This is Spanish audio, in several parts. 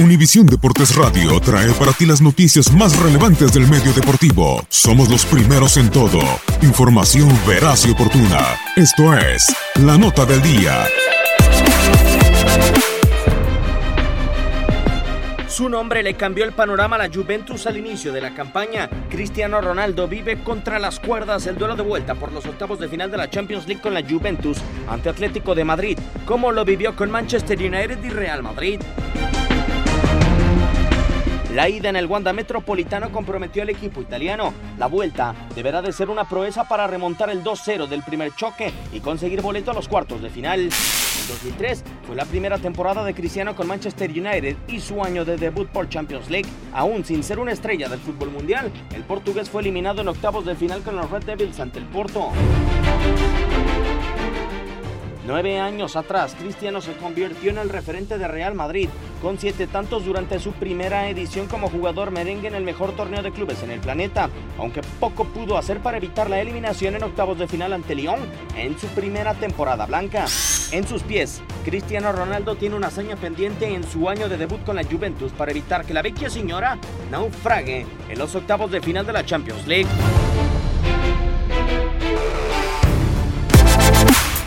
Univisión Deportes Radio trae para ti las noticias más relevantes del medio deportivo. Somos los primeros en todo. Información veraz y oportuna. Esto es La Nota del Día. Su nombre le cambió el panorama a la Juventus al inicio de la campaña. Cristiano Ronaldo vive contra las cuerdas el duelo de vuelta por los octavos de final de la Champions League con la Juventus ante Atlético de Madrid, como lo vivió con Manchester United y Real Madrid. La ida en el Wanda Metropolitano comprometió al equipo italiano. La vuelta deberá de ser una proeza para remontar el 2-0 del primer choque y conseguir boleto a los cuartos de final. En 2003 fue la primera temporada de Cristiano con Manchester United y su año de debut por Champions League. Aún sin ser una estrella del fútbol mundial, el portugués fue eliminado en octavos de final con los Red Devils ante el Porto. Nueve años atrás, Cristiano se convirtió en el referente de Real Madrid, con siete tantos durante su primera edición como jugador merengue en el mejor torneo de clubes en el planeta, aunque poco pudo hacer para evitar la eliminación en octavos de final ante Lyon en su primera temporada blanca. En sus pies, Cristiano Ronaldo tiene una hazaña pendiente en su año de debut con la Juventus para evitar que la vecchia señora naufrague en los octavos de final de la Champions League.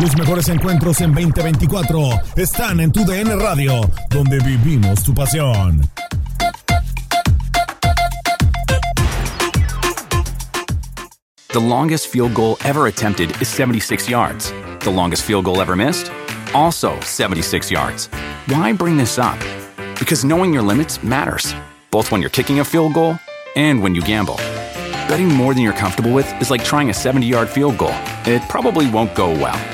Los mejores encuentros en 2024 están en tu DN Radio, donde vivimos tu pasión. The longest field goal ever attempted is 76 yards. The longest field goal ever missed? Also 76 yards. Why bring this up? Because knowing your limits matters, both when you're kicking a field goal and when you gamble. Betting more than you're comfortable with is like trying a 70 yard field goal. It probably won't go well.